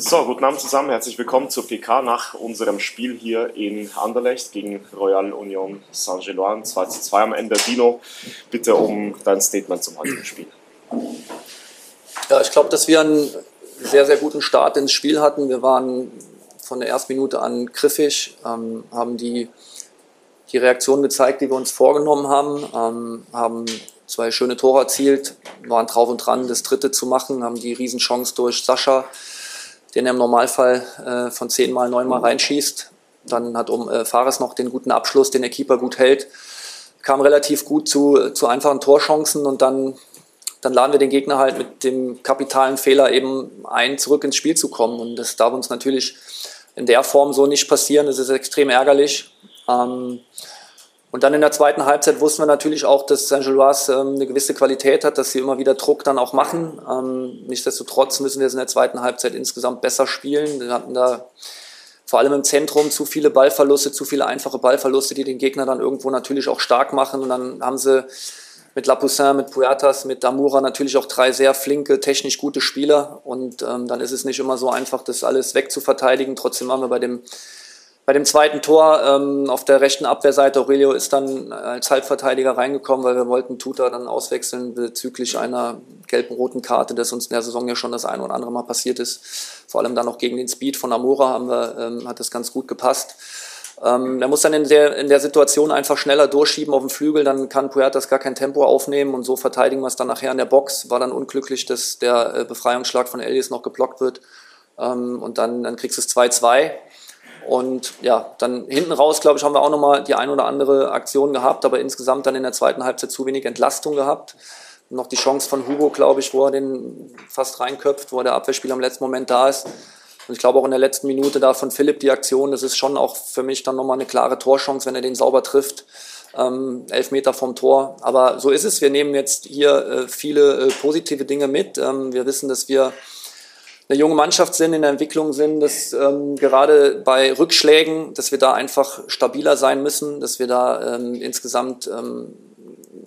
So, guten Abend zusammen, herzlich willkommen zur PK nach unserem Spiel hier in Anderlecht gegen Royal Union Saint-Gilloise 2 zu 2 am Ende. Dino, bitte um dein Statement zum heutigen Spiel. Ja, ich glaube, dass wir einen sehr, sehr guten Start ins Spiel hatten. Wir waren von der ersten Minute an griffig, ähm, haben die, die Reaktion gezeigt, die wir uns vorgenommen haben, ähm, haben zwei schöne Tore erzielt, waren drauf und dran, das dritte zu machen, haben die Riesenchance durch Sascha den er im Normalfall äh, von zehnmal, neunmal reinschießt. Dann hat um äh, Fares noch den guten Abschluss, den der Keeper gut hält. Kam relativ gut zu, zu einfachen Torchancen und dann, dann laden wir den Gegner halt mit dem kapitalen Fehler eben ein, zurück ins Spiel zu kommen. Und das darf uns natürlich in der Form so nicht passieren. Das ist extrem ärgerlich. Ähm, und dann in der zweiten Halbzeit wussten wir natürlich auch, dass Saint-Gilloise ähm, eine gewisse Qualität hat, dass sie immer wieder Druck dann auch machen. Ähm, nichtsdestotrotz müssen wir es in der zweiten Halbzeit insgesamt besser spielen. Wir hatten da vor allem im Zentrum zu viele Ballverluste, zu viele einfache Ballverluste, die den Gegner dann irgendwo natürlich auch stark machen. Und dann haben sie mit Lapoussin, mit Puertas, mit Damura natürlich auch drei sehr flinke, technisch gute Spieler. Und ähm, dann ist es nicht immer so einfach, das alles wegzuverteidigen. Trotzdem haben wir bei dem bei dem zweiten Tor ähm, auf der rechten Abwehrseite, Aurelio ist dann als Halbverteidiger reingekommen, weil wir wollten Tuta dann auswechseln bezüglich einer gelben roten Karte, das uns in der Saison ja schon das ein oder andere Mal passiert ist. Vor allem dann noch gegen den Speed von Amora haben wir, ähm, hat das ganz gut gepasst. Ähm, er muss dann in der, in der Situation einfach schneller durchschieben auf dem Flügel, dann kann Puertas gar kein Tempo aufnehmen und so verteidigen wir es dann nachher in der Box. War dann unglücklich, dass der äh, Befreiungsschlag von Elias noch geblockt wird. Ähm, und dann, dann kriegst du es 2-2. Und ja, dann hinten raus, glaube ich, haben wir auch nochmal die ein oder andere Aktion gehabt, aber insgesamt dann in der zweiten Halbzeit zu wenig Entlastung gehabt. Noch die Chance von Hugo, glaube ich, wo er den fast reinköpft, wo der Abwehrspieler im letzten Moment da ist. Und ich glaube auch in der letzten Minute da von Philipp die Aktion, das ist schon auch für mich dann nochmal eine klare Torchance, wenn er den sauber trifft. Ähm, elf Meter vom Tor. Aber so ist es. Wir nehmen jetzt hier äh, viele äh, positive Dinge mit. Ähm, wir wissen, dass wir eine junge Mannschaft sind, in der Entwicklung sind, dass ähm, gerade bei Rückschlägen, dass wir da einfach stabiler sein müssen, dass wir da ähm, insgesamt ähm,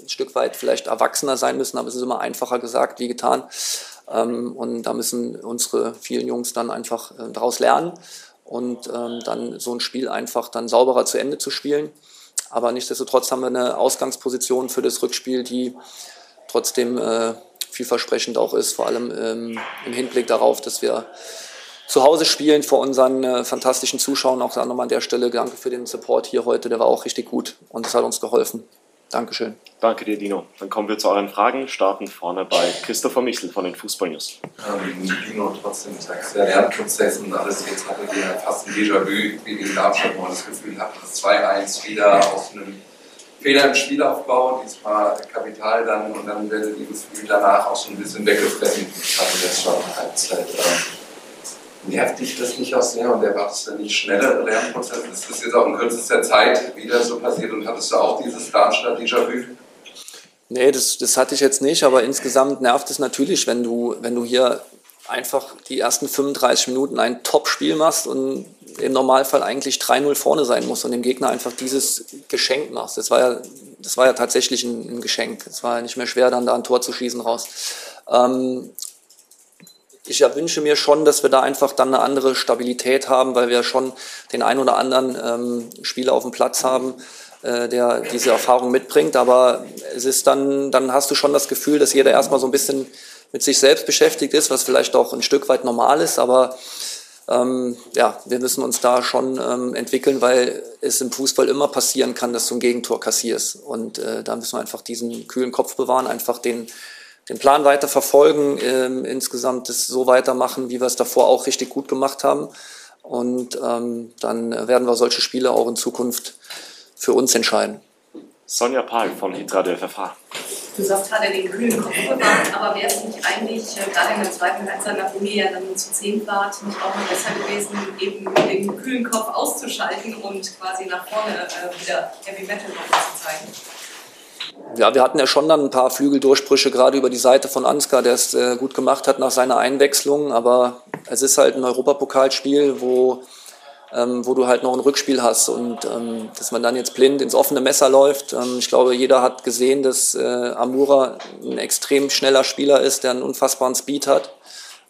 ein Stück weit vielleicht erwachsener sein müssen, aber es ist immer einfacher gesagt wie getan. Ähm, und da müssen unsere vielen Jungs dann einfach äh, daraus lernen und ähm, dann so ein Spiel einfach dann sauberer zu Ende zu spielen. Aber nichtsdestotrotz haben wir eine Ausgangsposition für das Rückspiel, die trotzdem äh, vielversprechend auch ist, vor allem ähm, im Hinblick darauf, dass wir zu Hause spielen vor unseren äh, fantastischen Zuschauern. Auch nochmal an der Stelle danke für den Support hier heute, der war auch richtig gut und das hat uns geholfen. Dankeschön. Danke dir, Dino. Dann kommen wir zu euren Fragen. Starten vorne bei Christopher Michel von den Fußball News. Ähm, Dino, trotzdem sagst der Lernprozess und alles. Jetzt hattet ihr fast ein Déjà-vu wie gegen Darmstadt, wo man das Gefühl hat, das 2-1 wieder aus einem Fehler im Spielaufbau, diesmal Kapital dann und dann werden die Gefühle danach auch so ein bisschen weggefressen. Ich hatte das schon Halbzeit. Äh, nervt dich das nicht auch sehr und erwartest du nicht schnellere Lernprozesse? Ist das jetzt auch in kürzester Zeit wieder so passiert und hattest du auch dieses Darmstadt Déjà-vu? Nee, das, das hatte ich jetzt nicht, aber insgesamt nervt es natürlich, wenn du, wenn du hier einfach die ersten 35 Minuten ein Top-Spiel machst und im Normalfall eigentlich 3-0 vorne sein musst und dem Gegner einfach dieses Geschenk machst. Das war ja, das war ja tatsächlich ein, ein Geschenk. Es war ja nicht mehr schwer, dann da ein Tor zu schießen raus. Ähm, ich wünsche mir schon, dass wir da einfach dann eine andere Stabilität haben, weil wir schon den einen oder anderen ähm, Spieler auf dem Platz haben, äh, der diese Erfahrung mitbringt. Aber es ist dann, dann hast du schon das Gefühl, dass jeder erstmal so ein bisschen mit sich selbst beschäftigt ist, was vielleicht auch ein Stück weit normal ist, aber ähm, ja, wir müssen uns da schon ähm, entwickeln, weil es im Fußball immer passieren kann, dass du ein Gegentor kassierst. Und äh, da müssen wir einfach diesen kühlen Kopf bewahren, einfach den, den Plan weiter verfolgen, ähm, insgesamt das so weitermachen, wie wir es davor auch richtig gut gemacht haben. Und ähm, dann werden wir solche Spiele auch in Zukunft für uns entscheiden. Sonja Pahl von Hitradio FFH. Du sagst gerade den kühlen Kopf bewahren, aber wäre es nicht eigentlich, äh, gerade in der zweiten Halbzeit, nachdem ihr ja dann zu zehn wart, nicht auch mal besser gewesen, eben den kühlen Kopf auszuschalten und quasi nach vorne äh, wieder Heavy Metal zu zeigen? Ja, wir hatten ja schon dann ein paar Flügeldurchbrüche, gerade über die Seite von Ansgar, der es äh, gut gemacht hat nach seiner Einwechslung. Aber es ist halt ein Europapokalspiel, wo ähm, wo du halt noch ein Rückspiel hast und ähm, dass man dann jetzt blind ins offene Messer läuft. Ähm, ich glaube, jeder hat gesehen, dass äh, Amura ein extrem schneller Spieler ist, der einen unfassbaren Speed hat.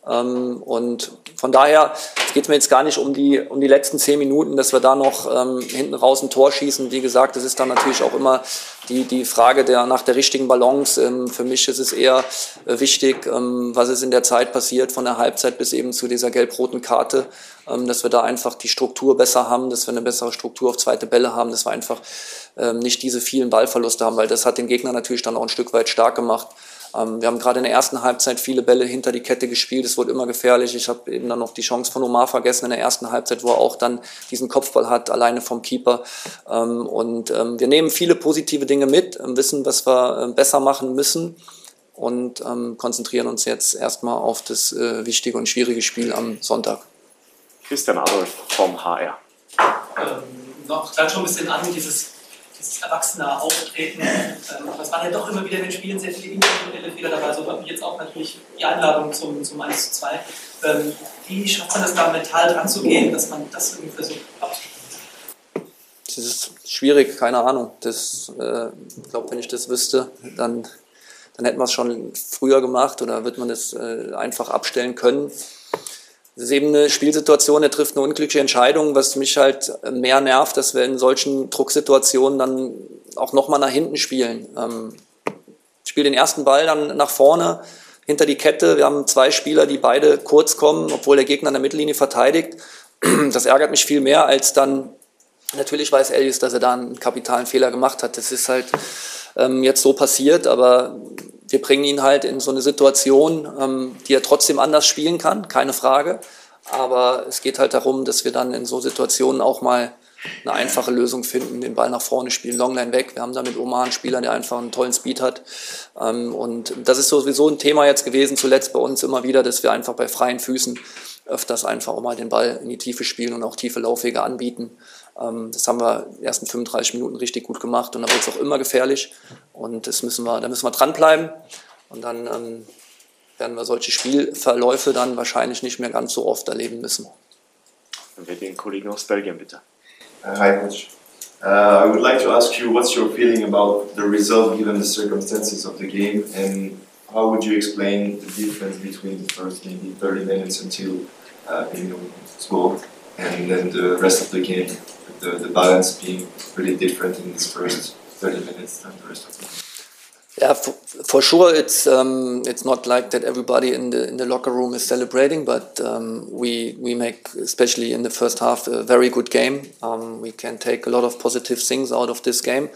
Ähm, und von daher geht es mir jetzt gar nicht um die, um die letzten zehn Minuten, dass wir da noch ähm, hinten raus ein Tor schießen. Wie gesagt, das ist dann natürlich auch immer die, die Frage der, nach der richtigen Balance. Ähm, für mich ist es eher äh, wichtig, ähm, was ist in der Zeit passiert, von der Halbzeit bis eben zu dieser gelb-roten Karte, ähm, dass wir da einfach die Struktur besser haben, dass wir eine bessere Struktur auf zweite Bälle haben, dass wir einfach ähm, nicht diese vielen Ballverluste haben, weil das hat den Gegner natürlich dann auch ein Stück weit stark gemacht. Ähm, wir haben gerade in der ersten Halbzeit viele Bälle hinter die Kette gespielt. Es wurde immer gefährlich. Ich habe eben dann noch die Chance von Omar vergessen in der ersten Halbzeit, wo er auch dann diesen Kopfball hat, alleine vom Keeper. Ähm, und ähm, wir nehmen viele positive Dinge mit, wissen, was wir besser machen müssen und konzentrieren uns jetzt erstmal auf das äh, wichtige und schwierige Spiel am Sonntag. Christian Adolf vom HR. Ähm, noch dann schon ein bisschen an, dieses dieses erwachsene Auftreten. Ähm, das waren ja doch immer wieder in den Spielen sehr viele individuelle Fehler dabei, so wie jetzt auch natürlich die Einladung zum, zum 1 zu 2. Ähm, wie schafft man das da mental dran zu gehen, dass man das irgendwie versucht abzuschließen? Das ist schwierig, keine Ahnung. Das, äh, ich glaube, wenn ich das wüsste, dann, dann hätten wir es schon früher gemacht oder wird man das äh, einfach abstellen können. Das ist eben eine Spielsituation, er trifft eine unglückliche Entscheidung, was mich halt mehr nervt, dass wir in solchen Drucksituationen dann auch nochmal nach hinten spielen. Ähm, ich spiele den ersten Ball dann nach vorne, hinter die Kette. Wir haben zwei Spieler, die beide kurz kommen, obwohl der Gegner an der Mittellinie verteidigt. Das ärgert mich viel mehr, als dann, natürlich weiß Elias, dass er da einen kapitalen Fehler gemacht hat. Das ist halt ähm, jetzt so passiert, aber wir bringen ihn halt in so eine Situation, ähm, die er trotzdem anders spielen kann, keine Frage. Aber es geht halt darum, dass wir dann in so Situationen auch mal eine einfache Lösung finden, den Ball nach vorne spielen, Longline weg. Wir haben da mit Omar einen Spieler, der einfach einen tollen Speed hat. Ähm, und das ist sowieso ein Thema jetzt gewesen, zuletzt bei uns immer wieder, dass wir einfach bei freien Füßen öfters einfach auch mal den Ball in die Tiefe spielen und auch tiefe Laufwege anbieten. Ähm, das haben wir die ersten 35 Minuten richtig gut gemacht und da wird es auch immer gefährlich. Und das müssen wir, da müssen wir dranbleiben. Und dann ähm, werden wir solche Spielverläufe dann wahrscheinlich nicht mehr ganz so oft erleben müssen. Dann wir den Kollegen aus Belgien bitte. Uh, hi, Coach. Uh, I would like to ask you what's your feeling about the result given the circumstances of the game and how would you explain the difference between the first maybe 30 minutes until uh, you scored and then the rest of the game the, the balance being really different in this first 30 minutes than the rest of the game. Yeah, for, for sure, it's um, it's not like that. Everybody in the in the locker room is celebrating, but um, we we make, especially in the first half, a very good game. Um, we can take a lot of positive things out of this game,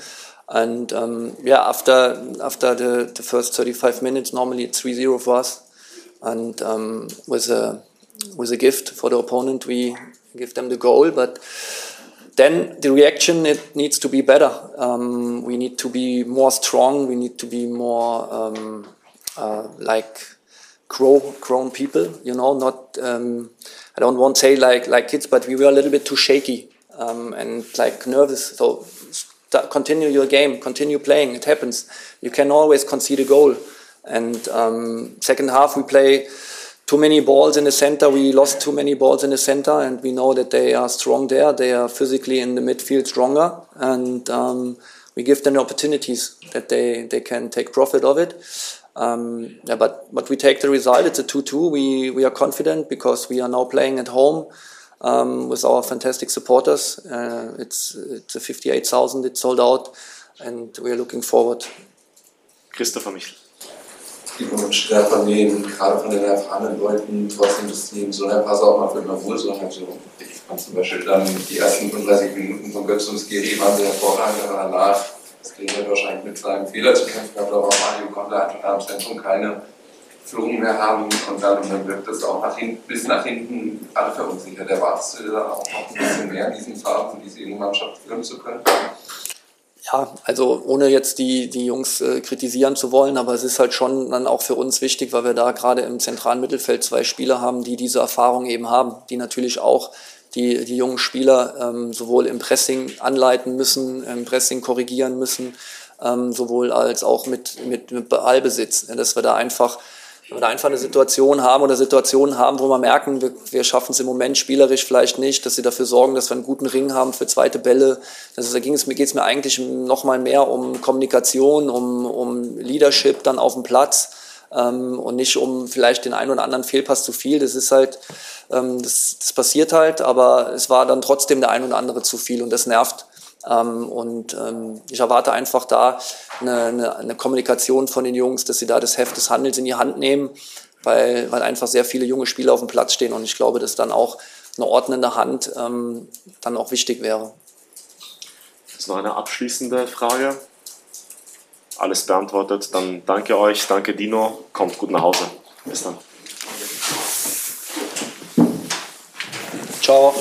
and um, yeah, after after the, the first 35 minutes, normally it's 3-0 for us, and um, with a with a gift for the opponent, we give them the goal, but then the reaction it needs to be better. Um, we need to be more strong. We need to be more um, uh, like grow, grown people. You know, not um, I don't want to say like like kids, but we were a little bit too shaky um, and like nervous. So start, continue your game, continue playing. It happens. You can always concede a goal. And um, second half we play too many balls in the center. We lost too many balls in the center, and we know that they are strong there. They are physically in the midfield stronger, and um, we give them opportunities that they, they can take profit of it. Um, yeah, but but we take the result. It's a two-two. We we are confident because we are now playing at home um, with our fantastic supporters. Uh, it's it's a fifty-eight thousand. It's sold out, and we are looking forward. Christopher Michel. Die Wunsch der Familien, gerade von den erfahrenen Leuten, trotzdem das Team so eine Pass auch mal für immer wohl, sondern so. Ich fand zum Beispiel dann die ersten 35 Minuten von Götz und Skiri waren sehr hervorragend, aber danach, das klingt ja wahrscheinlich mit seinem Fehler zu kämpfen gehabt, aber Mario konnte einfach am Zentrum keine Führung mehr haben und dann, dann wirkt das auch nach hinten, bis nach hinten alle verunsichert. Erwartest du da auch noch ein bisschen mehr in diesen Phasen, diese junge Mannschaft führen zu können? Ja, also ohne jetzt die, die Jungs äh, kritisieren zu wollen, aber es ist halt schon dann auch für uns wichtig, weil wir da gerade im zentralen Mittelfeld zwei Spieler haben, die diese Erfahrung eben haben, die natürlich auch die, die jungen Spieler ähm, sowohl im Pressing anleiten müssen, im Pressing korrigieren müssen, ähm, sowohl als auch mit, mit, mit Ballbesitz, dass wir da einfach da einfach eine Situation haben oder Situationen haben, wo wir merken, wir, wir schaffen es im Moment spielerisch vielleicht nicht, dass sie dafür sorgen, dass wir einen guten Ring haben für zweite Bälle. Also da ging es, geht es mir eigentlich noch mal mehr um Kommunikation, um, um Leadership dann auf dem Platz. ähm, und nicht um vielleicht den einen oder anderen Fehlpass zu viel. Das ist halt, ähm, das, das passiert halt, aber es war dann trotzdem der ein oder andere zu viel und das nervt. Ähm, und ähm, ich erwarte einfach da eine, eine, eine, Kommunikation von den Jungs, dass sie da das Heft des Handels in die Hand nehmen, weil, weil einfach sehr viele junge Spieler auf dem Platz stehen und ich glaube, dass dann auch eine ordnende Hand ähm, dann auch wichtig wäre. Jetzt noch eine abschließende Frage. Alles beantwortet. Dann danke euch, danke Dino. Kommt gut nach Hause. Bis dann. Ciao.